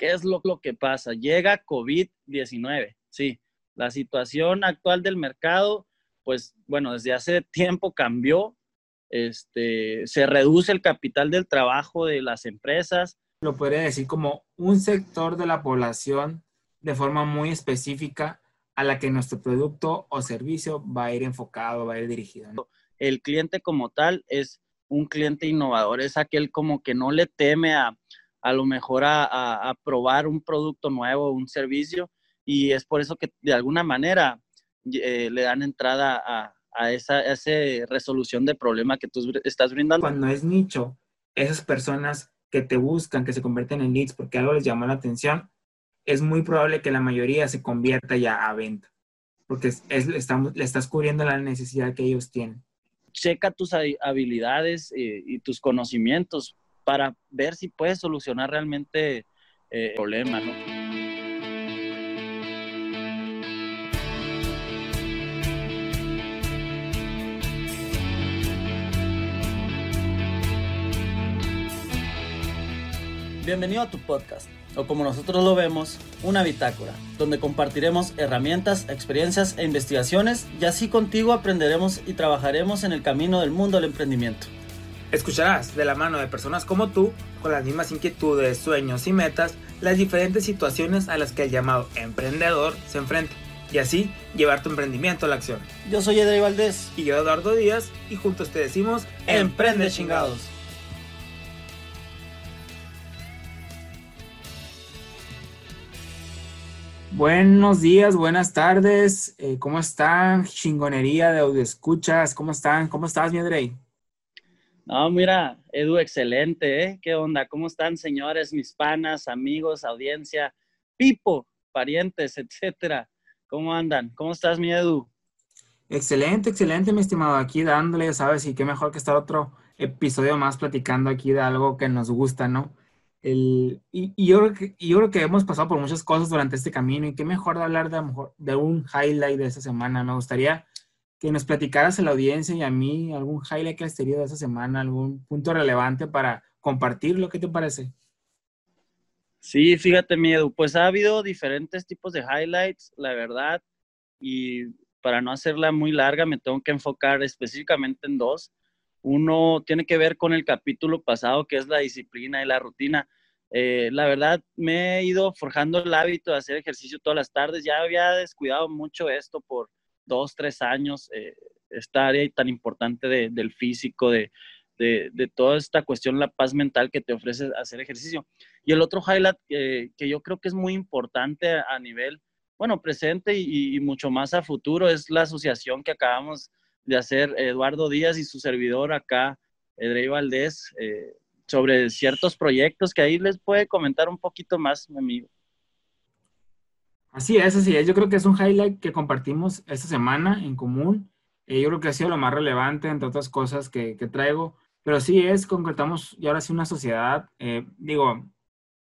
¿qué es lo, lo que pasa? Llega COVID-19, sí. La situación actual del mercado, pues bueno, desde hace tiempo cambió. Este, se reduce el capital del trabajo de las empresas. Lo podría decir como un sector de la población de forma muy específica a la que nuestro producto o servicio va a ir enfocado, va a ir dirigido. El cliente como tal es un cliente innovador, es aquel como que no le teme a, a lo mejor a, probar un producto nuevo, un servicio, y es por eso que de alguna manera eh, le dan entrada a, a esa, esa, resolución de problema que tú estás brindando. Cuando es nicho, esas personas que te buscan, que se convierten en leads porque algo les llama la atención, es muy probable que la mayoría se convierta ya a venta, porque es, estamos, le estás cubriendo la necesidad que ellos tienen. Checa tus habilidades eh, y tus conocimientos para ver si puedes solucionar realmente eh, el problema, ¿no? Bienvenido a tu podcast, o como nosotros lo vemos, una bitácora, donde compartiremos herramientas, experiencias e investigaciones y así contigo aprenderemos y trabajaremos en el camino del mundo del emprendimiento. Escucharás de la mano de personas como tú, con las mismas inquietudes, sueños y metas, las diferentes situaciones a las que el llamado emprendedor se enfrenta y así llevar tu emprendimiento a la acción. Yo soy Edrey Valdés. Y yo Eduardo Díaz y juntos te decimos Emprende chingados. Buenos días, buenas tardes. Eh, ¿Cómo están? Chingonería de audio escuchas. ¿Cómo están? ¿Cómo estás, mi Andrei? No, mira, Edu, excelente, ¿eh? ¿Qué onda? ¿Cómo están, señores, mis panas, amigos, audiencia, Pipo, parientes, etcétera? ¿Cómo andan? ¿Cómo estás, mi Edu? Excelente, excelente, mi estimado. Aquí dándole, sabes, y qué mejor que estar otro episodio más platicando aquí de algo que nos gusta, ¿no? El, y, yo creo que, yo creo que hemos pasado por muchas cosas durante este camino y qué mejor de hablar de, de un highlight de esta semana. Me gustaría que nos platicaras a la audiencia y a mí algún highlight que has tenido de semana, algún punto relevante para compartir ¿Qué te parece? Sí, fíjate, miedo. Pues ha habido diferentes tipos de highlights, la verdad, y para no hacerla muy larga, me tengo que enfocar específicamente en dos. Uno tiene que ver con el capítulo pasado, que es la disciplina y la rutina. Eh, la verdad, me he ido forjando el hábito de hacer ejercicio todas las tardes. Ya había descuidado mucho esto por dos, tres años, eh, esta área tan importante del físico, de, toda esta cuestión, la paz mental que te ofrece hacer ejercicio. Y el otro highlight que yo creo que es muy importante a, nivel, bueno, presente y, y, mucho más a futuro es la asociación que acabamos de hacer Eduardo Díaz y su servidor acá, Edrey Valdés, eh, sobre ciertos proyectos que ahí les puede comentar un poquito más, mi amigo. Así es, así es. Yo creo que es un highlight que compartimos esta semana en común. Eh, yo creo que ha sido lo más relevante, entre otras cosas que, traigo. Pero sí es, concretamos y ahora sí una sociedad, eh, digo,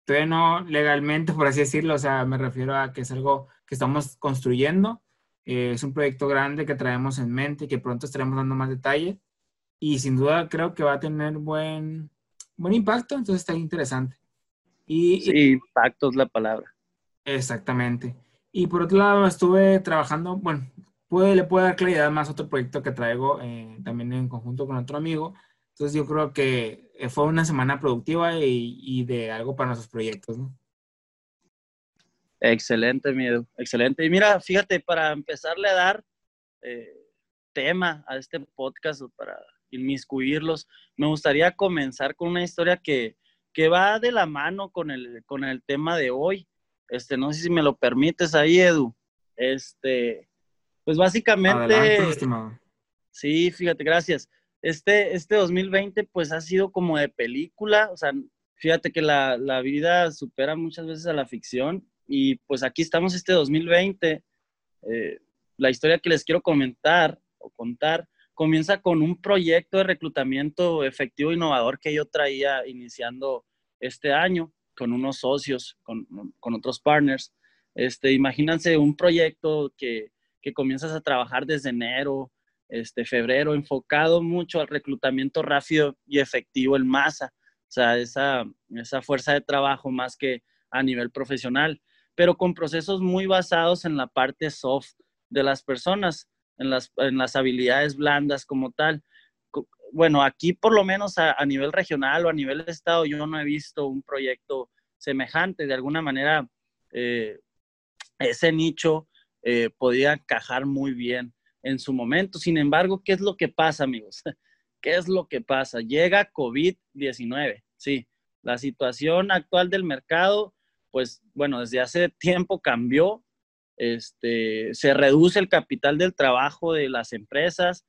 todavía no legalmente, por así decirlo, o sea, me refiero a que es algo que estamos construyendo, eh, es un proyecto grande que traemos en mente y que pronto estaremos dando más detalle. Y sin duda creo que va a tener buen, buen impacto, entonces está interesante. Y, sí, impacto es la palabra. Exactamente. Y por otro lado, estuve trabajando, bueno, puede, le puedo dar claridad más a otro proyecto que traigo eh, también en conjunto con otro amigo. Entonces yo creo que eh, fue una semana productiva y, y de algo para nuestros proyectos, ¿no? Excelente, miedo, excelente. Y mira, fíjate, para empezarle a dar eh, tema a este podcast para inmiscuirlos, me gustaría comenzar con una historia que, que va de la mano con el, con el tema de hoy. Este, no sé si me lo permites ahí, Edu. Este, pues básicamente. Adelante, sí, fíjate, gracias. Este, este 2020, pues ha sido como de película, o sea, fíjate que la, la vida supera muchas veces a la ficción y pues aquí estamos este 2020. Eh, la historia que les quiero comentar o contar comienza con un proyecto de reclutamiento efectivo e innovador que yo traía iniciando este año con unos socios, con, con otros partners. Este, imagínense un proyecto que, que, comienzas a trabajar desde enero, este, febrero, enfocado mucho al reclutamiento rápido y efectivo en masa. O sea, esa, esa fuerza de trabajo más que a nivel profesional, pero con procesos muy basados en la parte soft de las personas, en las, en las habilidades blandas como tal. Bueno, aquí por lo menos a, nivel regional o a nivel de estado, yo no he visto un proyecto semejante. De alguna manera, eh, ese nicho eh, podía encajar muy bien en su momento. Sin embargo, ¿qué es lo que pasa, amigos? ¿Qué es lo que pasa? Llega COVID-19, sí. La situación actual del mercado, pues bueno, desde hace tiempo cambió. Este, se reduce el capital del trabajo de las empresas,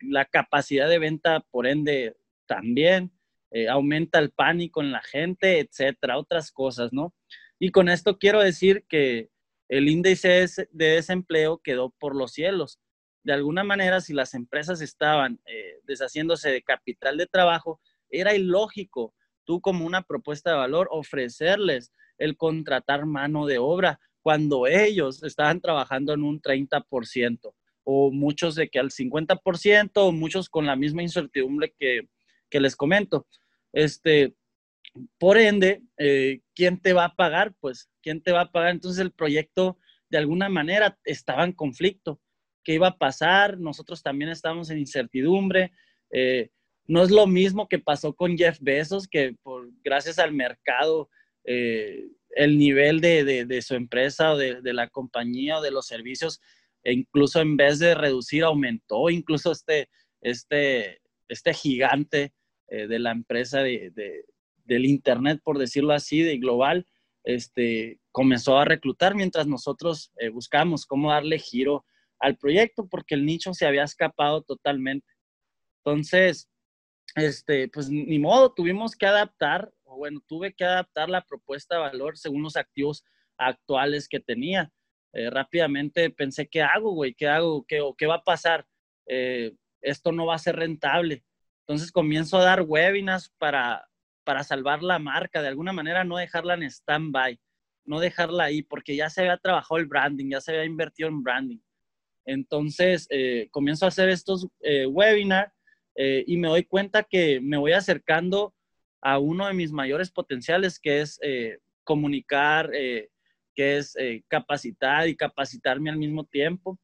la capacidad de venta, por ende, también. Eh, aumenta el pánico en la gente, etcétera, otras cosas, ¿no? Y con esto quiero decir que el índice de desempleo quedó por los cielos. De alguna manera, si las empresas estaban eh, deshaciéndose de capital de trabajo, era ilógico tú como una propuesta de valor ofrecerles el contratar mano de obra cuando ellos estaban trabajando en un 30% o muchos de que al 50% o muchos con la misma incertidumbre que, que les comento. Este, por ende, eh, ¿quién te va a pagar? Pues, ¿quién te va a pagar? Entonces el proyecto de alguna manera estaba en conflicto. ¿Qué iba a pasar? Nosotros también estábamos en incertidumbre. Eh, no es lo mismo que pasó con Jeff Bezos, que por, gracias al mercado, eh, el nivel de, su empresa o de, la compañía o de los servicios, e incluso en vez de reducir, aumentó. Incluso este, este, este gigante de la empresa de, del Internet, por decirlo así, de global, este, comenzó a reclutar mientras nosotros eh, buscamos cómo darle giro al proyecto porque el nicho se había escapado totalmente. Entonces, este, pues ni modo, tuvimos que adaptar, o bueno, tuve que adaptar la propuesta de valor según los activos actuales que tenía. Eh, rápidamente pensé, ¿qué hago, güey? ¿Qué hago? ¿Qué, ¿Qué va a pasar? Eh, esto no va a ser rentable. Entonces comienzo a dar webinars para, para salvar la marca, de alguna manera no dejarla en stand-by, no dejarla ahí, porque ya se había trabajado el branding, ya se había invertido en branding. Entonces, eh, comienzo a hacer estos eh, webinars y me doy cuenta que me voy acercando a uno de mis mayores potenciales, que es comunicar, que es capacitar y capacitarme al mismo tiempo.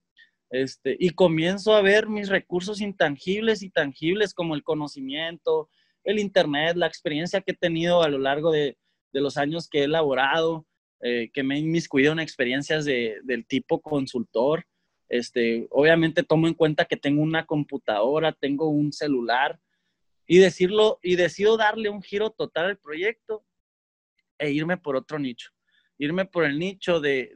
Este, y comienzo a ver mis recursos intangibles y tangibles como el conocimiento, el Internet, la experiencia que he tenido a lo largo de, los años que he elaborado, eh, que me he inmiscuido en experiencias del tipo consultor. Este, obviamente tomo en cuenta que tengo una computadora, tengo un celular y decirlo y decido darle un giro total al proyecto e irme por otro nicho, irme por el nicho de,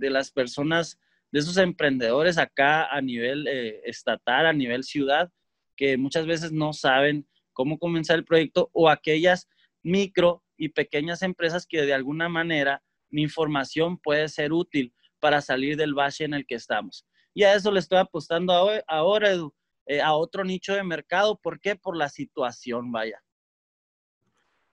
las personas, de esos emprendedores acá a nivel eh, estatal, a nivel ciudad, que muchas veces no saben cómo comenzar el proyecto o aquellas micro y pequeñas empresas que de alguna manera mi información puede ser útil para salir del valle en el que estamos. Y a eso le estoy apostando ahora, Edu, eh, a otro nicho de mercado. ¿Por qué? Por la situación, vaya.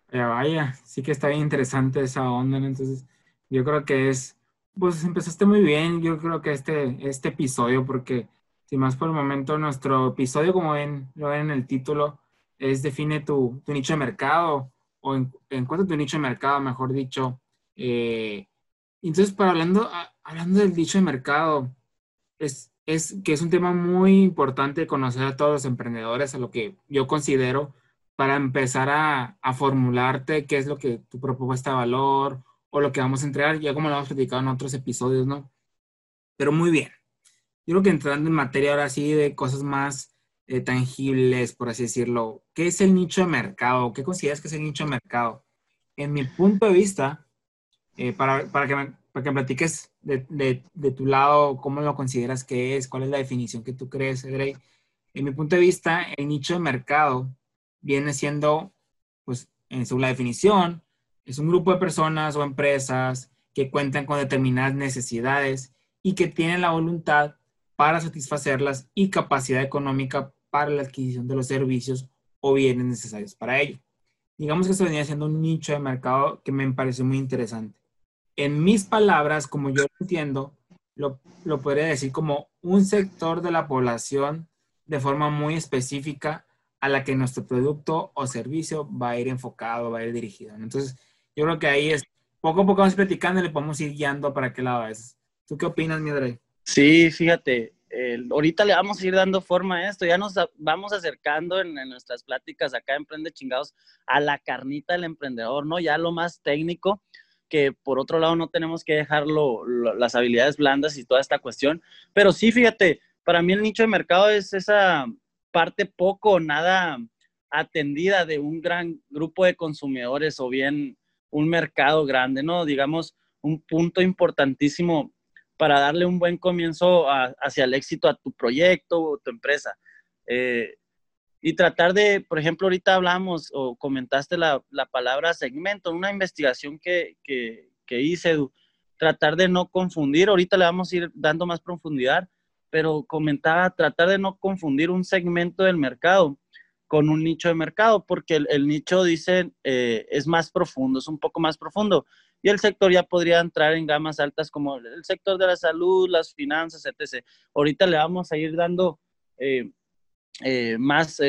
Vaya, vaya, sí que está bien interesante esa onda, Entonces, yo creo que es, pues empezaste muy bien, yo creo que este, este episodio, porque si más por el momento nuestro episodio, como ven, lo ven en el título, es define tu, nicho de mercado o en, encuentra tu nicho de mercado, mejor dicho. Eh, entonces, para hablando, hablando del nicho de mercado, es, es que es un tema muy importante conocer a todos los emprendedores, a lo que yo considero, para empezar a, a formularte qué es lo que tu propuesta de valor o lo que vamos a entregar, ya como lo hemos platicado en otros episodios, ¿no? Pero muy bien. Yo creo que entrando en materia ahora sí de cosas más eh, tangibles, por así decirlo. ¿Qué es el nicho de mercado? ¿Qué consideras que es el nicho de mercado? En mi punto de vista, eh, para, para, que me, para que platiques de, de, de, tu lado, cómo lo consideras que es, cuál es la definición que tú crees, Edrey. En mi punto de vista, el nicho de mercado viene siendo, pues, en según la definición, es un grupo de personas o empresas que cuentan con determinadas necesidades y que tienen la voluntad para satisfacerlas y capacidad económica para la adquisición de los servicios o bienes necesarios para ello. Digamos que se venía siendo un nicho de mercado que me parece muy interesante. En mis palabras, como yo lo entiendo, lo, lo podría decir como un sector de la población de forma muy específica a la que nuestro producto o servicio va a ir enfocado, va a ir dirigido. Entonces, yo creo que ahí es, poco a poco vamos platicando y le podemos ir guiando para qué lado es. ¿Tú qué opinas, mi Dre? Sí, fíjate, ahorita le vamos a ir dando forma a esto, ya nos vamos acercando en, nuestras pláticas acá Emprende Chingados a la carnita del emprendedor, ¿no? Ya lo más técnico, que por otro lado no tenemos que dejarlo, las habilidades blandas y toda esta cuestión, pero sí, fíjate, para mí el nicho de mercado es esa parte poco o nada atendida de un gran grupo de consumidores o bien un mercado grande, ¿no? Digamos, un punto importantísimo para darle un buen comienzo hacia el éxito a tu proyecto o tu empresa. Eh, y tratar de, por ejemplo, ahorita hablamos o comentaste la, palabra segmento, una investigación que, que, que hice, tratar de no confundir, ahorita le vamos a ir dando más profundidad, pero comentaba tratar de no confundir un segmento del mercado con un nicho de mercado, porque el, nicho, dice, eh, es más profundo, es un poco más profundo. Y el sector ya podría entrar en gamas altas como el sector de la salud, las finanzas, etc. Ahorita le vamos a ir dando eh, eh, más,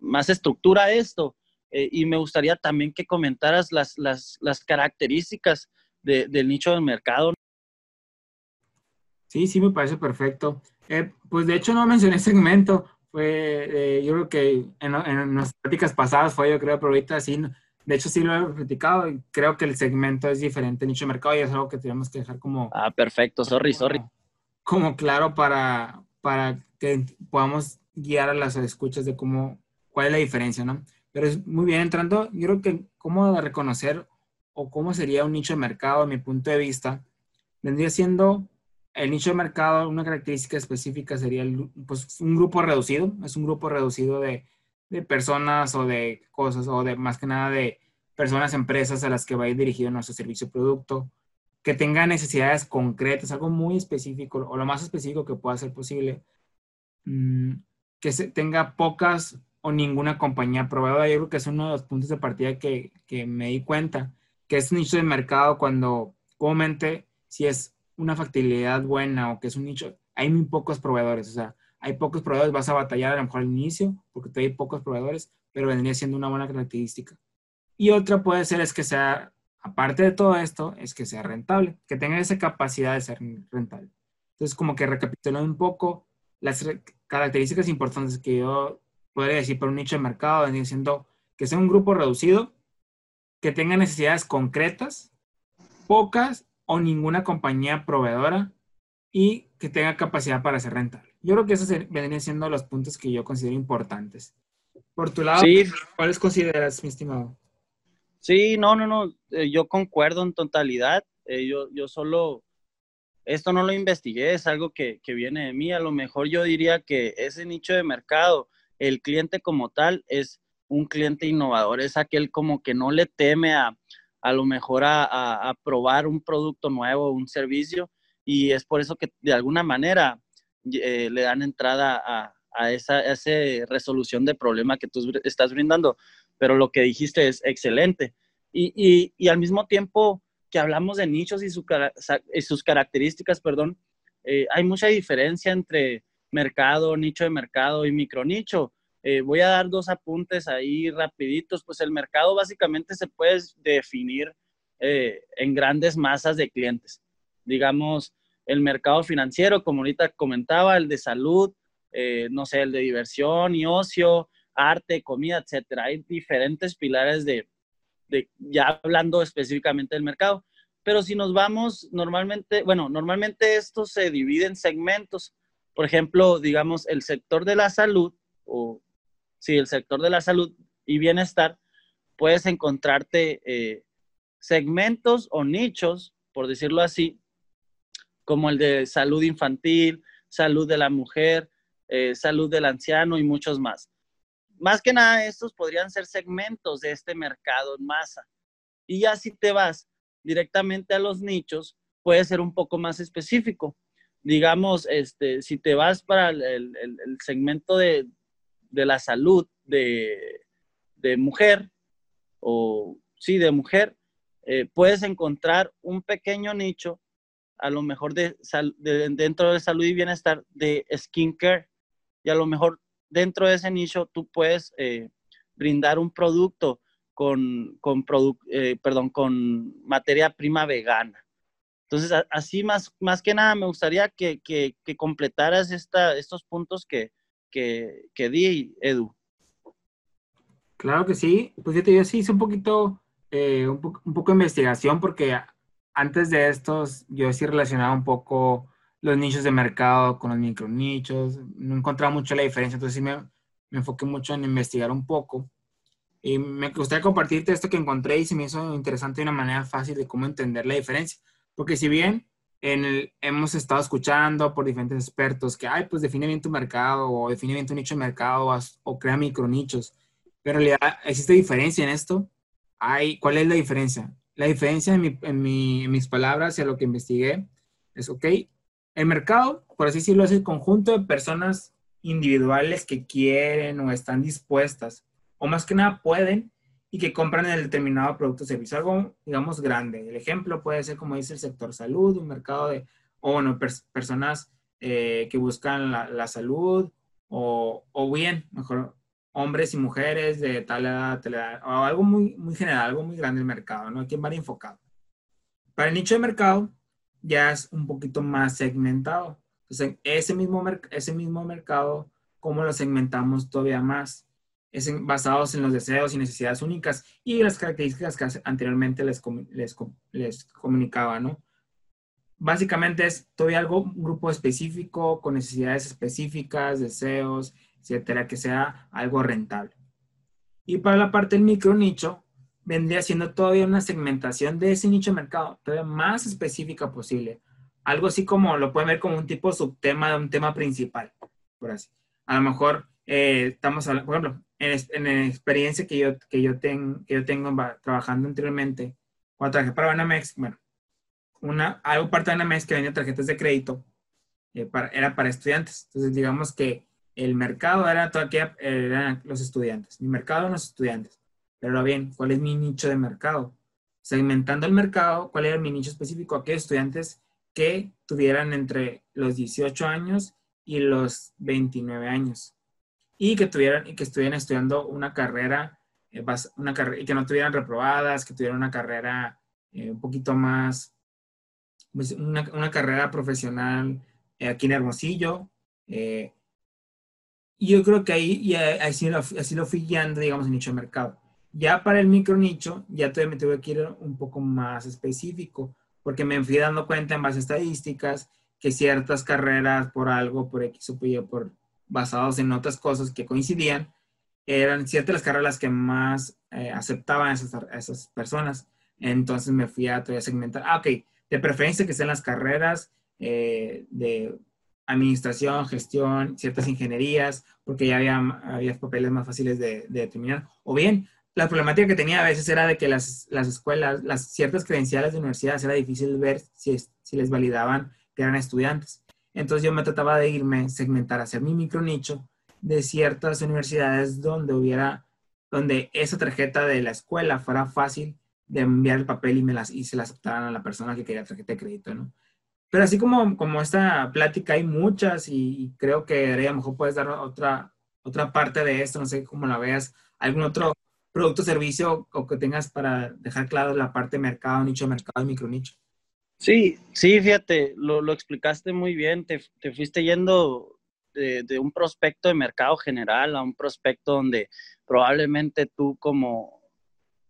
más estructura a esto. y me gustaría también que comentaras las, las, las características del nicho del mercado. Sí, sí, me parece perfecto. pues de hecho no mencioné segmento, fue, eh, yo creo que en, en nuestras prácticas pasadas fue, yo creo, pero ahorita sí, de hecho sí lo he criticado y creo que el segmento es diferente, nicho de mercado, y es algo que tenemos que dejar como... Ah, perfecto, sorry, sorry. Como claro para, para que podamos guiar a las escuchas de cómo, cuál es la diferencia, ¿no? Pero es muy bien entrando, yo creo que cómo reconocer o cómo sería un nicho de mercado, a mi punto de vista, vendría siendo el nicho de mercado, una característica específica sería pues, un grupo reducido, es un grupo reducido de, personas o de cosas, o de más que nada de personas, empresas a las que va a ir dirigido nuestro servicio o producto, que tengan necesidades concretas, algo muy específico, o lo más específico que pueda ser posible, mm, que se, tenga pocas o ninguna compañía proveedora. Yo creo que es uno de los puntos de partida que, que me di cuenta, que es nicho de mercado cuando comúnmente si es una factibilidad buena o que es un nicho, hay muy pocos proveedores, o sea, hay pocos proveedores, vas a batallar a lo mejor al inicio porque hay pocos proveedores, pero vendría siendo una buena característica. Y otra puede ser es que sea, aparte de todo esto, es que sea rentable, que tenga esa capacidad de ser rentable. Entonces, como que recapitulando un poco, las características importantes que yo podría decir para un nicho de mercado vendría siendo que sea un grupo reducido, que tenga necesidades concretas, pocas o ninguna compañía proveedora y que tenga capacidad para ser rentable. Yo creo que esos vendrían siendo los puntos que yo considero importantes. Por tu lado, ¿cuáles consideras, mi estimado? Sí, no, no, no, eh, yo concuerdo en totalidad. Eh, yo, yo solo, esto no lo investigué, es algo que, que viene de mí. A lo mejor yo diría que ese nicho de mercado, el cliente como tal, es un cliente innovador, es aquel como que no le teme a, a lo mejor a, probar un producto nuevo, un servicio, y es por eso que de alguna manera eh, le dan entrada a, esa, resolución de problema que tú estás brindando. Pero lo que dijiste es excelente. Y, al mismo tiempo que hablamos de nichos y, sus características, perdón, eh, hay mucha diferencia entre mercado, nicho de mercado y micronicho. Eh, voy a dar dos apuntes ahí rapiditos. Pues el mercado básicamente se puede definir eh, en grandes masas de clientes. Digamos, el mercado financiero, como ahorita comentaba, el de salud, eh, no sé, el de diversión y ocio, arte, comida, etcétera. Hay diferentes pilares de, de, ya hablando específicamente del mercado. Pero si nos vamos, normalmente, bueno, normalmente esto se divide en segmentos. Por ejemplo, digamos, el sector de la salud o sí, el sector de la salud y bienestar, puedes encontrarte eh, segmentos o nichos, por decirlo así, como el de salud infantil, salud de la mujer, eh, salud del anciano y muchos más. Más que nada, estos podrían ser segmentos de este mercado en masa. Y ya si te vas directamente a los nichos, puede ser un poco más específico. Digamos, este, si te vas para el segmento de, de la salud de, mujer, o sí, de mujer, eh, puedes encontrar un pequeño nicho, a lo mejor de, dentro de salud y bienestar, de skincare, y a lo mejor dentro de ese nicho tú puedes eh, brindar un producto con, con, eh, perdón, con materia prima vegana. Entonces, así más, más que nada me gustaría que, que, completaras esta, estos puntos que, que, que, di, Edu. Claro que sí. Pues yo, sí hice un poquito, eh, un, un, poco de investigación porque antes de estos yo sí relacionaba un poco los nichos de mercado con los micronichos. No encontraba mucho la diferencia, entonces sí me, me enfoqué mucho en investigar un poco. Y me gustaría compartirte esto que encontré y se me hizo interesante de una manera fácil de cómo entender la diferencia. Porque si bien en el, hemos estado escuchando por diferentes expertos que, ay, pues define bien tu mercado o define bien tu nicho de mercado o, o crea micronichos, pero en realidad existe diferencia en esto. Hay, ¿Cuál es la diferencia? La diferencia en, mi, en, mi, en mis palabras y a lo que investigué es, ok, el mercado, por así decirlo, es el conjunto de personas individuales que quieren o están dispuestas o más que nada pueden y que compran el determinado producto o servicio, algo, digamos, grande. El ejemplo puede ser, como dice el sector salud, un mercado de, o bueno, personas eh, que buscan la, salud, o, o, bien, mejor, hombres y mujeres de tal edad, tal edad, o algo muy, muy general, algo muy grande el mercado, ¿no? Aquí va enfocado. Para el nicho de mercado ya es un poquito más segmentado. Entonces, ese mismo, ese mismo mercado, ¿cómo lo segmentamos todavía más? Es basados en los deseos y necesidades únicas y las características que anteriormente les, les, les comunicaba, ¿no? Básicamente es todavía algo, un grupo específico con necesidades específicas, deseos, etcétera, que sea algo rentable. Y para la parte del micro nicho, vendría siendo todavía una segmentación de ese nicho de mercado, todavía más específica posible. Algo así como lo pueden ver como un tipo subtema de un tema principal, por así. A lo mejor eh, estamos hablando, por ejemplo, en, la experiencia que yo, que yo, que yo tengo trabajando anteriormente, cuando trabajé para Banamex, bueno, una, algo parte de Banamex que vendía tarjetas de crédito eh, era para estudiantes. Entonces, digamos que el mercado era todo eran los estudiantes. Mi mercado eran los estudiantes. Pero bien, ¿cuál es mi nicho de mercado? Segmentando el mercado, ¿cuál era mi nicho específico? Aquellos estudiantes que tuvieran entre los 18 años y los 29 años y que tuvieran y que estuvieran estudiando una carrera, eh, una carrera y que no tuvieran reprobadas, que tuvieran una carrera eh, un poquito más, pues, una, una, carrera profesional eh, aquí en Hermosillo. y yo creo que ahí y así, lo, así lo fui guiando, digamos, en nicho de mercado. Ya para el micro nicho, ya todavía me tuve que ir un poco más específico, porque me fui dando cuenta en base a estadísticas que ciertas carreras por algo, por X o por, basados en otras cosas que coincidían, eran ciertas las carreras que más eh, aceptaban a esas, esas, personas. Entonces me fui a, segmentar. Ah, ok, de preferencia que sean las carreras eh, de administración, gestión, ciertas ingenierías, porque ya había, había papeles más fáciles de, determinar. O bien, la problemática que tenía a veces era de que las, las escuelas, las ciertas credenciales de universidades era difícil ver si, si les validaban que eran estudiantes. Entonces yo me trataba de irme, segmentar, hacer mi micro nicho de ciertas universidades donde hubiera, donde esa tarjeta de la escuela fuera fácil de enviar el papel y, me las, y se la aceptaran a la persona que quería tarjeta de crédito, ¿no? Pero así como, como esta plática hay muchas y, creo que a lo mejor puedes dar otra, otra parte de esto, no sé cómo la veas, algún otro producto, servicio o que tengas para dejar claro la parte de mercado, nicho de mercado y micro nicho. Sí, sí, fíjate, lo, lo explicaste muy bien, te, te fuiste yendo de, de, un prospecto de mercado general a un prospecto donde probablemente tú como,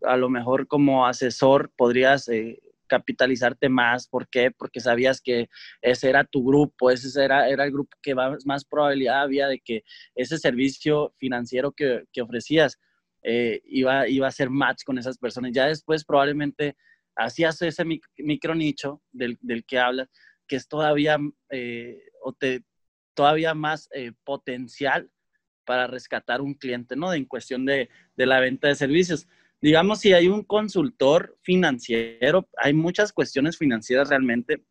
a lo mejor como asesor podrías eh, capitalizarte más. ¿Por qué? Porque sabías que ese era tu grupo, ese era, era el grupo que más, más probabilidad había de que ese servicio financiero que, que ofrecías eh, iba, iba a ser match con esas personas. Ya después probablemente hacías ese micro nicho del, del, que hablas, que es todavía, eh, o te, todavía más eh, potencial para rescatar un cliente, ¿no? En cuestión de, de, la venta de servicios. Digamos, si hay un consultor financiero, hay muchas cuestiones financieras realmente,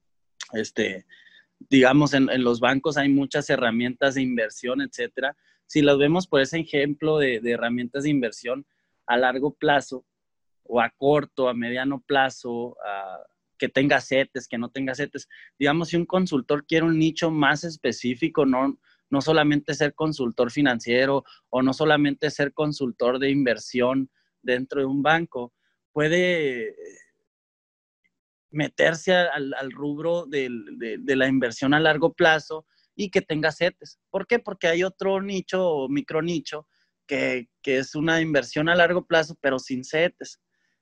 este, digamos, en, los bancos hay muchas herramientas de inversión, etcétera. Si las vemos por ese ejemplo de herramientas de inversión a largo plazo, o a corto, a mediano plazo, que tenga setes, que no tenga setes. Digamos, si un consultor quiere un nicho más específico, no, no solamente ser consultor financiero o no solamente ser consultor de inversión dentro de un banco puede meterse al, rubro de, la inversión a largo plazo y que tenga CETES. ¿Por qué? Porque hay otro nicho o micronicho que, que es una inversión a largo plazo, pero sin CETES.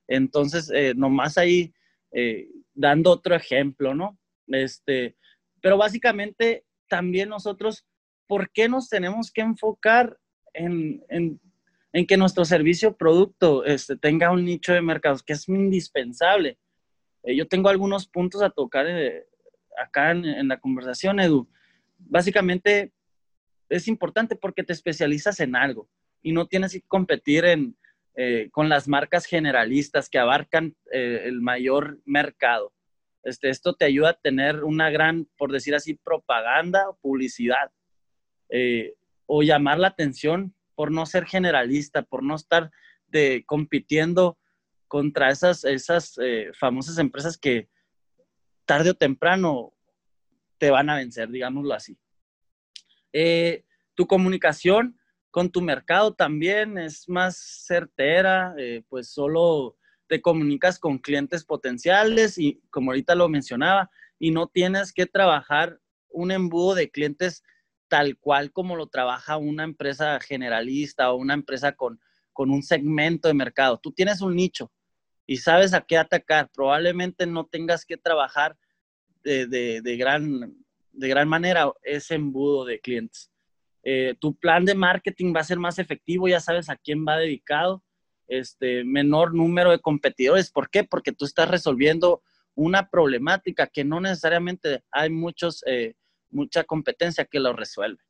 Entonces, eh, nomás ahí eh, dando otro ejemplo, ¿no? Este, pero básicamente también nosotros, ¿por qué nos tenemos que enfocar en, que nuestro servicio o producto este, tenga un nicho de mercados que es indispensable? Eh, yo tengo algunos puntos a tocar acá en, la conversación, Edu. Básicamente es importante porque te especializas en algo y no tienes que competir eh, con las marcas generalistas que abarcan el mayor mercado. Este, esto te ayuda a tener una gran, por decir así, propaganda o publicidad o llamar la atención por no ser generalista, por no estar de, compitiendo contra esas, esas eh, famosas empresas que tarde o temprano te van a vencer, digámoslo así. Eh, tu comunicación con tu mercado también es más certera, eh, pues solo te comunicas con clientes potenciales y como ahorita lo mencionaba, y no tienes que trabajar un embudo de clientes tal cual como lo trabaja una empresa generalista o una empresa con, con un segmento de mercado. Tú tienes un nicho, y sabes a qué atacar. Probablemente no tengas que trabajar de, gran, de gran manera ese embudo de clientes. Eh, tu plan de marketing va a ser más efectivo, ya sabes a quién va dedicado, este, menor número de competidores. ¿Por qué? Porque tú estás resolviendo una problemática que no necesariamente hay muchos, eh, mucha competencia que lo resuelve.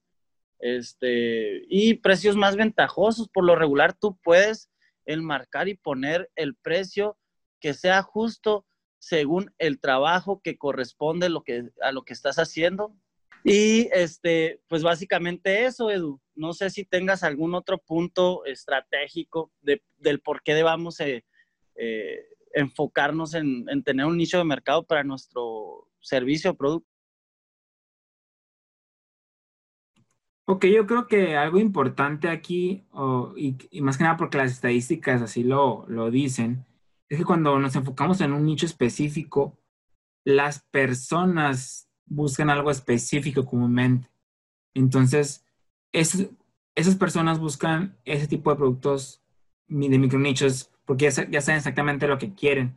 Este, y precios más ventajosos, por lo regular tú puedes el marcar y poner el precio que sea justo según el trabajo que corresponde a lo que estás haciendo. Y este, pues básicamente eso, Edu. No sé si tengas algún otro punto estratégico del por qué debamos eh, eh, enfocarnos en, tener un nicho de mercado para nuestro servicio o producto. Ok, yo creo que algo importante aquí, y, más que nada porque las estadísticas así lo, lo dicen, es que cuando nos enfocamos en un nicho específico, las personas buscan algo específico comúnmente. Entonces, esas personas buscan ese tipo de productos de micronichos porque ya, saben exactamente lo que quieren,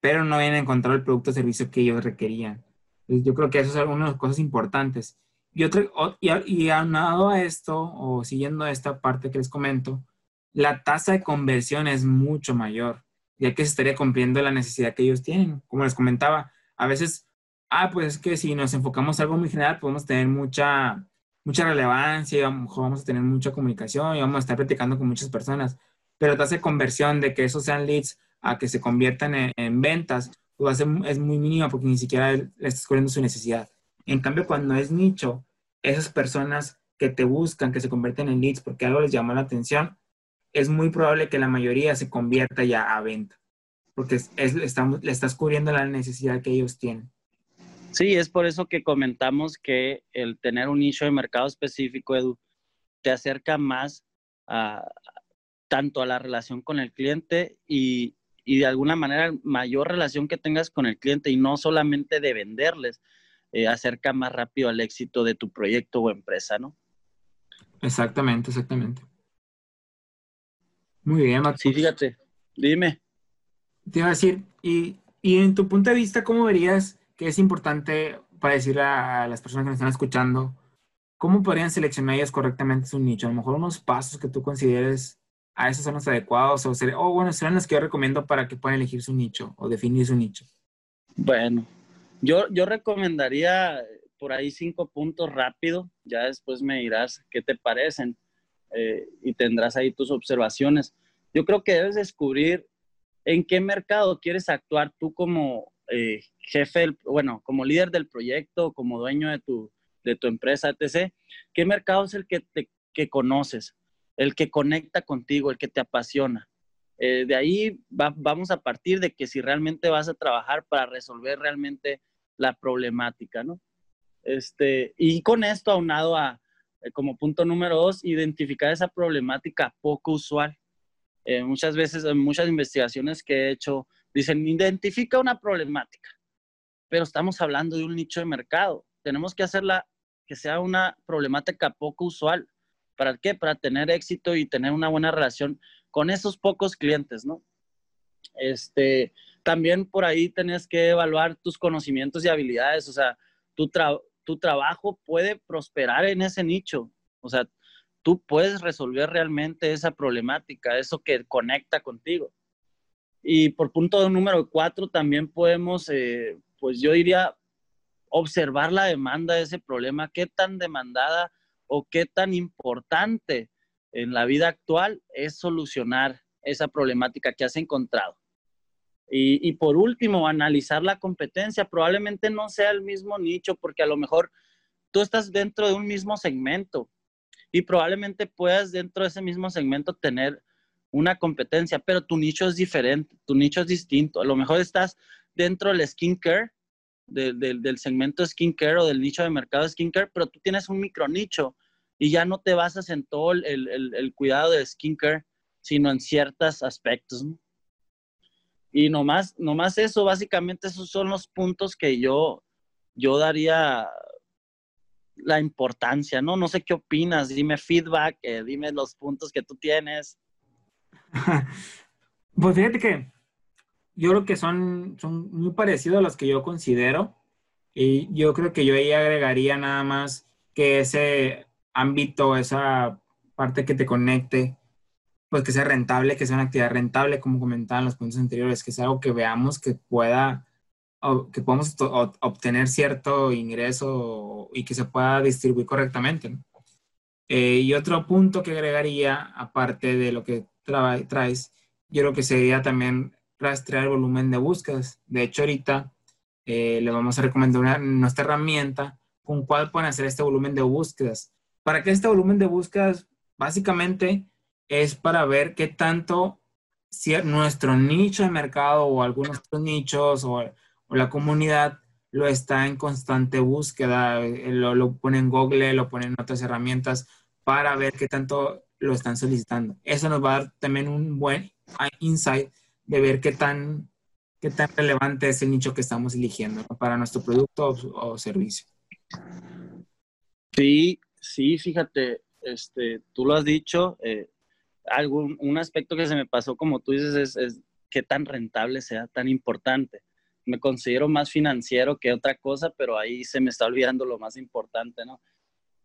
pero no vienen a encontrar el producto o servicio que ellos requerían. yo creo que eso es una de las cosas importantes. Y, otro, y, y a esto, o siguiendo esta parte que les comento, la tasa de conversión es mucho mayor, ya que se estaría cumpliendo la necesidad que ellos tienen. Como les comentaba, a veces, ah, pues es que si nos enfocamos en algo muy general, podemos tener mucha, mucha relevancia, y vamos a tener mucha comunicación y vamos a estar platicando con muchas personas. Pero tasa de conversión de que esos sean leads a que se conviertan en, ventas, pues es muy mínima porque ni siquiera le estás cubriendo su necesidad. En cambio, cuando es nicho, esas personas que te buscan, que se convierten en leads porque algo les llamó la atención, es muy probable que la mayoría se convierta ya a venta, porque es, estamos, le estás cubriendo la necesidad que ellos tienen. Sí, es por eso que comentamos que el tener un nicho de mercado específico, Edu, te acerca más a, tanto a la relación con el cliente y, y de alguna manera mayor relación que tengas con el cliente y no solamente de venderles, eh, acerca más rápido al éxito de tu proyecto o empresa, ¿no? Exactamente, exactamente. Muy bien, Max. Sí, fíjate, dime. Te iba a decir, y, y en tu punto de vista, ¿cómo verías que es importante para decir a las personas que nos están escuchando, cómo podrían seleccionar ellas correctamente su nicho? A lo mejor unos pasos que tú consideres a esos son los adecuados o bueno, serán los que yo recomiendo para que puedan elegir su nicho o definir su nicho. Bueno, yo, yo recomendaría por ahí cinco puntos rápido, ya después me dirás qué te parecen eh, y tendrás ahí tus observaciones. Yo creo que debes descubrir en qué mercado quieres actuar tú como eh, jefe, bueno, como líder del proyecto, como dueño de tu, de tu empresa, etc. ¿Qué mercado es el que, te, que conoces, el que conecta contigo, el que te apasiona? Eh, de ahí vamos a partir de que si realmente vas a trabajar para resolver realmente la problemática, ¿no? Este, y con esto aunado a, eh, como punto número dos, identificar esa problemática poco usual. Eh, muchas veces, en muchas investigaciones que he hecho, dicen, identifica una problemática, pero estamos hablando de un nicho de mercado. Tenemos que hacerla que sea una problemática poco usual. ¿Para qué? Para tener éxito y tener una buena relación con esos pocos clientes, ¿no? Este, también por ahí tenés que evaluar tus conocimientos y habilidades, o sea, tu, tu trabajo puede prosperar en ese nicho, o sea, tú puedes resolver realmente esa problemática, eso que conecta contigo. Y por punto número cuatro, también podemos, eh, pues yo diría, observar la demanda de ese problema, qué tan demandada o qué tan importante en la vida actual es solucionar esa problemática que has encontrado. Y, y, por último, analizar la competencia. Probablemente no sea el mismo nicho porque a lo mejor tú estás dentro de un mismo segmento y probablemente puedas dentro de ese mismo segmento tener una competencia, pero tu nicho es diferente, tu nicho es distinto. A lo mejor estás dentro del skincare, del segmento skincare o del nicho de mercado de skincare, pero tú tienes un micro nicho y ya no te basas en todo el, el, el cuidado de skincare, sino en ciertos aspectos. Y nomás, nomás eso, básicamente esos son los puntos que yo, yo daría la importancia, ¿no? No sé qué opinas, dime feedback, eh, dime los puntos que tú tienes. pues fíjate que yo creo que son, son muy parecidos a los que yo considero y yo creo que yo ahí agregaría nada más que ese ámbito, esa parte que te conecte, pues que sea rentable, que sea una actividad rentable, como comentaba en los puntos anteriores, que sea algo que veamos que pueda que podamos obtener cierto ingreso y que se pueda distribuir correctamente. Eh, y otro punto que agregaría, aparte de lo que traes, yo creo que sería también rastrear el volumen de búsquedas. De hecho, ahorita eh, le vamos a recomendar nuestra herramienta con cuál pueden hacer este volumen de búsquedas. Para que este volumen de búsquedas, básicamente, es para ver qué tanto si nuestro nicho de mercado o algunos otros nichos o la comunidad lo está en constante búsqueda, eh, lo, lo pone en Google, lo pone en otras herramientas para ver qué tanto lo están solicitando. Eso nos va a dar también un buen insight de ver qué tan, qué tan relevante es el nicho que estamos eligiendo para nuestro producto o, servicio. Sí, sí, fíjate, este, tú lo has dicho, eh, algún, un aspecto que se me pasó, como tú dices, es, es qué tan rentable sea, tan importante me considero más financiero que otra cosa, pero ahí se me está olvidando lo más importante, ¿no?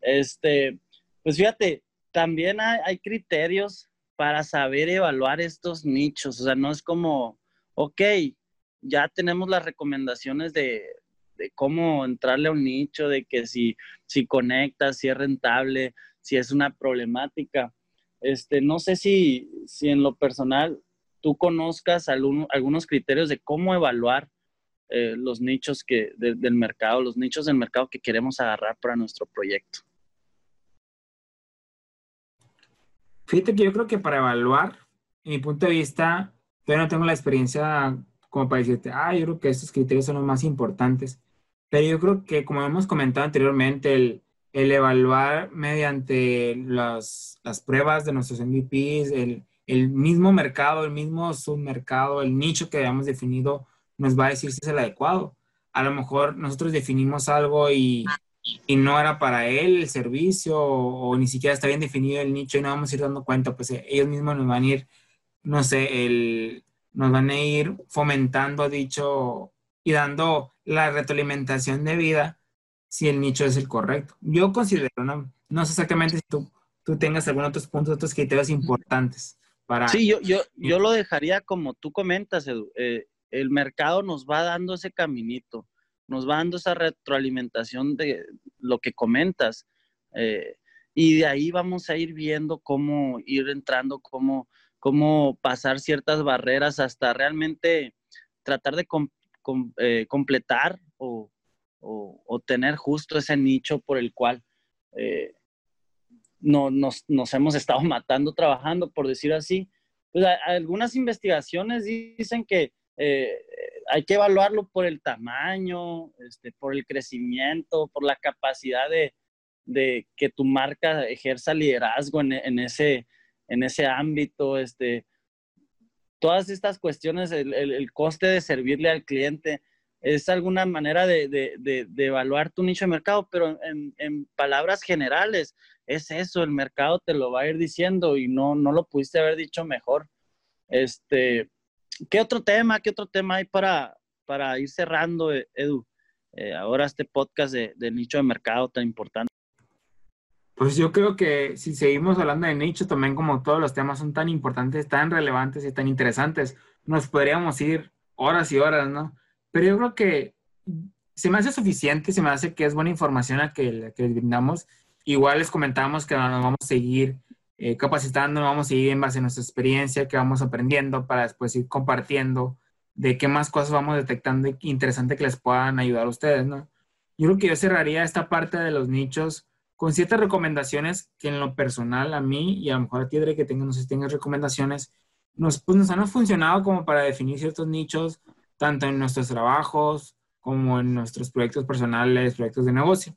Este, pues fíjate, también hay, criterios para saber evaluar estos nichos, o sea, no es como, ok, ya tenemos las recomendaciones de, cómo entrarle a un nicho, de que si, si conectas, si es rentable, si es una problemática. Este, no sé si, si en lo personal tú conozcas algunos criterios de cómo evaluar eh, los nichos que, del mercado, los nichos del mercado que queremos agarrar para nuestro proyecto. Fíjate que yo creo que para evaluar, en mi punto de vista, todavía no tengo la experiencia como para decirte, ah, yo creo que estos criterios son los más importantes. Pero yo creo que, como hemos comentado anteriormente, el, el evaluar mediante las, las, pruebas de nuestros MVPs, el, el mismo mercado, el mismo submercado, el nicho que hayamos definido, nos va a decir si es el adecuado. A lo mejor nosotros definimos algo y, y no era para él el servicio o, ni siquiera está bien definido el nicho y no vamos a ir dando cuenta, pues eh, ellos mismos nos van a ir, no sé, el, nos van a ir fomentando dicho y dando la retroalimentación de vida si el nicho es el correcto. Yo considero, no, no sé exactamente si tú, tú tengas algunos otros puntos, otros criterios importantes para... Sí, yo, yo, yo lo dejaría como tú comentas, Edu. Eh, el mercado nos va dando ese caminito, nos va dando esa retroalimentación de lo que comentas. Eh, y de ahí vamos a ir viendo cómo ir entrando, cómo, cómo pasar ciertas barreras hasta realmente tratar de eh, completar o, tener justo ese nicho por el cual eh, no, nos, hemos estado matando trabajando, por decir así. Pues, algunas investigaciones dicen que hay que evaluarlo por el tamaño, este, por el crecimiento, por la capacidad de, que tu marca ejerza liderazgo en, ese, en ese ámbito, este, todas estas cuestiones, el, coste de servirle al cliente, es alguna manera de, evaluar tu nicho de mercado, pero en, palabras generales, es eso, el mercado te lo va a ir diciendo y no, no lo pudiste haber dicho mejor. Este, ¿Qué otro tema, qué otro tema hay para, para ir cerrando, Edu? Eh, ahora este podcast de, nicho de mercado tan importante. Pues yo creo que si seguimos hablando de nicho, también como todos los temas son tan importantes, tan relevantes y tan interesantes, nos podríamos ir horas y horas, ¿no? Pero yo creo que se me hace suficiente, se me hace que es buena información a que, que brindamos. Igual les comentamos que nos vamos a seguir eh, capacitando, vamos a seguir en base a nuestra experiencia, que vamos aprendiendo para después ir compartiendo de qué más cosas vamos detectando interesante que les puedan ayudar a ustedes, ¿no? Yo creo que yo cerraría esta parte de los nichos con ciertas recomendaciones que en lo personal a mí y a lo mejor a ti, que tengas, no sé si tengas recomendaciones, nos, pues nos han funcionado como para definir ciertos nichos, tanto en nuestros trabajos como en nuestros proyectos personales, proyectos de negocio.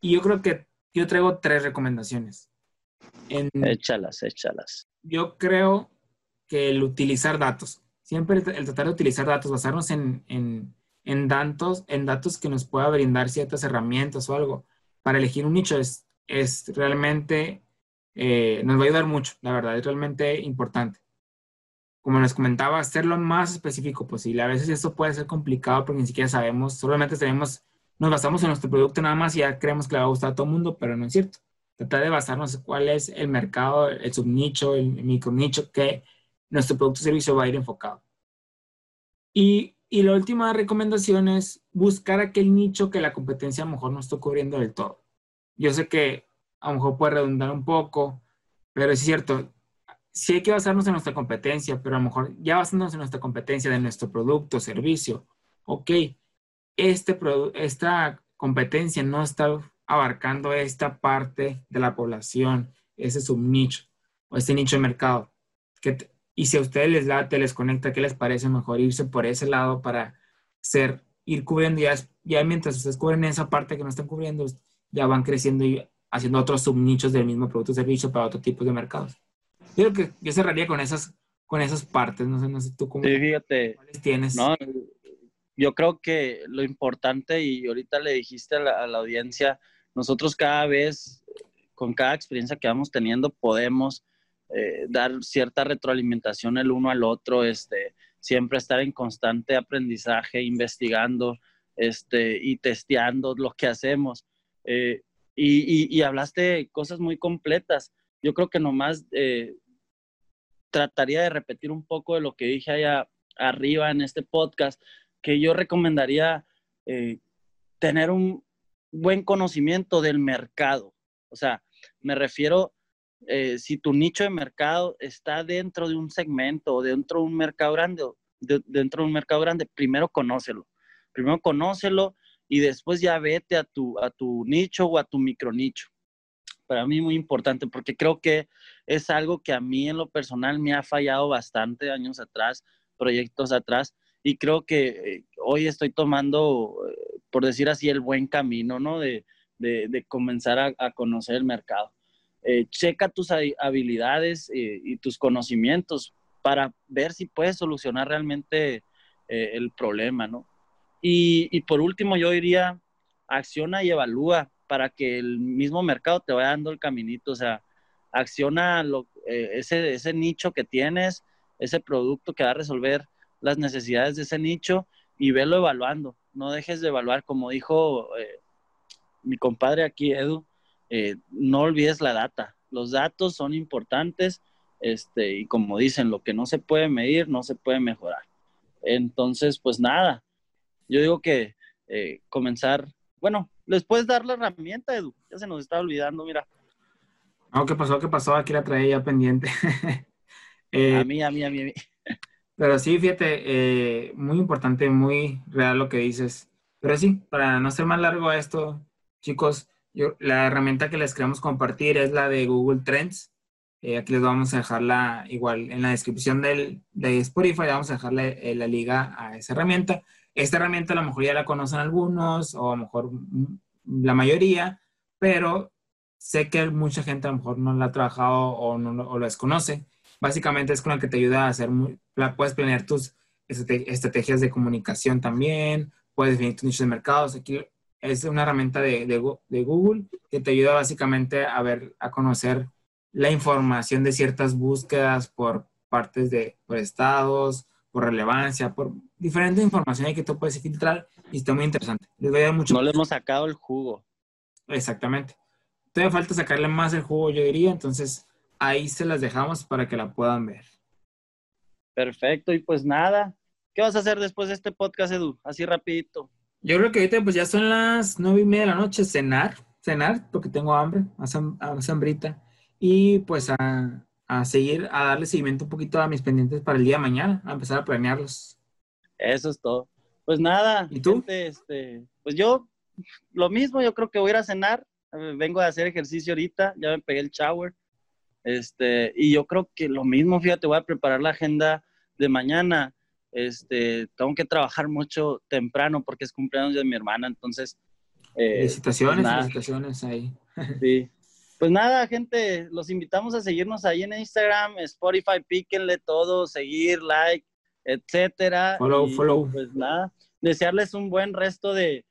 Y yo creo que yo traigo tres recomendaciones. Échalas, échalas. Yo creo que el utilizar datos, siempre el tratar de utilizar datos, basarnos en, en, en datos, en datos que nos pueda brindar ciertas herramientas o algo para elegir un nicho es, es realmente, eh, nos va a ayudar mucho, la verdad, es realmente importante. Como les comentaba, hacerlo más específico posible. A veces esto puede ser complicado porque ni siquiera sabemos, solamente tenemos, nos basamos en nuestro producto nada más y ya creemos que le va a gustar a todo el mundo, pero no es cierto. Tratar de basarnos en cuál es el mercado, el subnicho, el micronicho que nuestro producto o servicio va a ir enfocado. Y y la última recomendación es buscar aquel nicho que la competencia a lo mejor no está cubriendo del todo. Yo sé que a lo mejor puede redundar un poco, pero es cierto, sí hay que basarnos en nuestra competencia, pero a lo mejor ya basándonos en nuestra competencia de nuestro producto, servicio, ok, este esta competencia no está abarcando esta parte de la población, ese subnicho o este nicho de mercado. Que y si a ustedes les late, les conecta, ¿qué les parece mejor irse por ese lado para ser, ir cubriendo ya, ya mientras ustedes cubren esa parte que no están cubriendo, ya van creciendo y haciendo otros subnichos del mismo producto o servicio para otro tipo de mercados. Yo creo que yo cerraría con esas, con esas partes, no sé, no sé tú cómo sí, fíjate, ¿cuáles tienes. No, yo creo que lo importante, y ahorita le dijiste a la, a la audiencia, nosotros cada vez, con cada experiencia que vamos teniendo, podemos eh, dar cierta retroalimentación el uno al otro, este, siempre estar en constante aprendizaje, investigando este, y testeando lo que hacemos. Eh, y, hablaste cosas muy completas. Yo creo que nomás eh, trataría de repetir un poco de lo que dije allá arriba en este podcast, que yo recomendaría tener un buen conocimiento del mercado. O sea, me refiero eh, si tu nicho de mercado está dentro de un segmento o dentro de un mercado grande, dentro de un mercado grande, primero conócelo. Primero conócelo y después ya vete a tu, a tu nicho o a tu micronicho. Para mí muy importante porque creo que es algo que a mí en lo personal me ha fallado bastante años atrás, proyectos atrás, y creo que eh, hoy estoy tomando, eh, por decir así, el buen camino, ¿no? De, comenzar a conocer el mercado. Eh, checa tus habilidades eh, y tus conocimientos para ver si puedes solucionar realmente eh, el problema, ¿no? Y, por último, yo diría, acciona y evalúa para que el mismo mercado te vaya dando el caminito, o sea, acciona ese, ese nicho que tienes, ese producto que va a resolver las necesidades de ese nicho y velo evaluando. No dejes de evaluar, como dijo mi compadre aquí, Edu, eh, no olvides la data. Los datos son importantes este, y como dicen, lo que no se puede medir no se puede mejorar. Entonces, pues nada, yo digo que eh, comenzar, bueno, les puedes dar la herramienta, Edu, ya se nos está olvidando, mira. No, ¿qué pasó? ¿Qué pasó? Aquí la traía ya pendiente. Eh, a mí, a mí, a mí, a mí. Pero sí, fíjate, muy importante, muy real lo que dices. Pero sí, para no ser más largo esto, chicos, la herramienta que les queremos compartir es la de Google Trends. Eh, aquí les vamos a dejarla igual en la descripción del, de Spotify, vamos a dejarle eh, la liga a esa herramienta. Esta herramienta a lo mejor ya la conocen algunos o a lo mejor la mayoría, pero sé que mucha gente a lo mejor no la ha trabajado o no o la desconoce. Básicamente es con la que te ayuda a hacer, muy, puedes planear tus estrategias de comunicación también, puedes definir tus nichos de mercados. Aquí es una herramienta de, de, Google que te ayuda básicamente a ver, a conocer la información de ciertas búsquedas por partes de, por estados, por relevancia, por diferente información que tú puedes filtrar y está muy interesante. Les voy a dar mucho. No le hemos sacado el jugo. Exactamente. Todavía falta sacarle más el jugo, yo diría, entonces ahí se las dejamos para que la puedan ver. Perfecto, y pues nada, ¿qué vas a hacer después de este podcast, Edu? Así rapidito. Yo creo que ahorita pues ya son las nueve y media de la noche, cenar, cenar, porque tengo hambre, hambrita, y pues a, a seguir, a darle seguimiento un poquito a mis pendientes para el día de mañana, a empezar a planearlos. Eso es todo. Pues nada. ¿Y tú? este, pues yo, lo mismo, yo creo que voy a ir a cenar. Vengo a hacer ejercicio ahorita, ya me pegué el shower. Este, y yo creo que lo mismo, fíjate, voy a preparar la agenda de mañana. Este, tengo que trabajar mucho temprano porque es cumpleaños de mi hermana, entonces. Eh, felicitaciones, pues felicitaciones ahí. Sí. Pues nada, gente, los invitamos a seguirnos ahí en Instagram, Spotify, píquenle todo, seguir, like, etcétera. Follow, follow. Pues nada, desearles un buen resto de,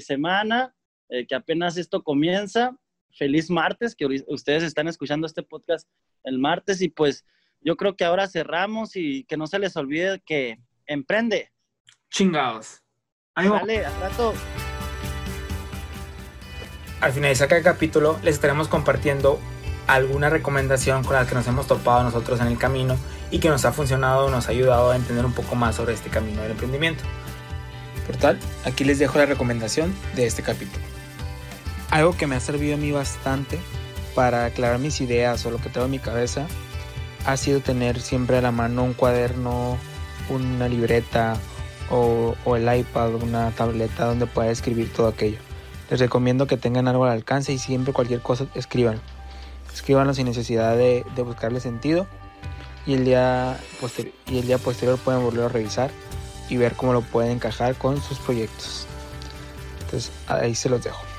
semana, eh, que apenas esto comienza. Feliz martes, que ustedes están escuchando este podcast el martes y pues yo creo que ahora cerramos y que no se les olvide que emprende. Chingados. Dale, hasta rato. Al finalizar cada capítulo les estaremos compartiendo alguna recomendación con la que nos hemos topado nosotros en el camino y que nos ha funcionado nos ha ayudado a entender un poco más sobre este camino del emprendimiento. Por tal, aquí les dejo la recomendación de este capítulo. Algo que me ha servido a mí bastante para aclarar mis ideas o lo que tengo en mi cabeza ha sido tener siempre a la mano un cuaderno, una libreta o, el iPad, una tableta donde pueda escribir todo aquello. Les recomiendo que tengan algo al alcance y siempre cualquier cosa escriban. Escríbanlo sin necesidad de, buscarle sentido y el, día y el día posterior pueden volver a revisar y ver cómo lo pueden encajar con sus proyectos. Entonces ahí se los dejo.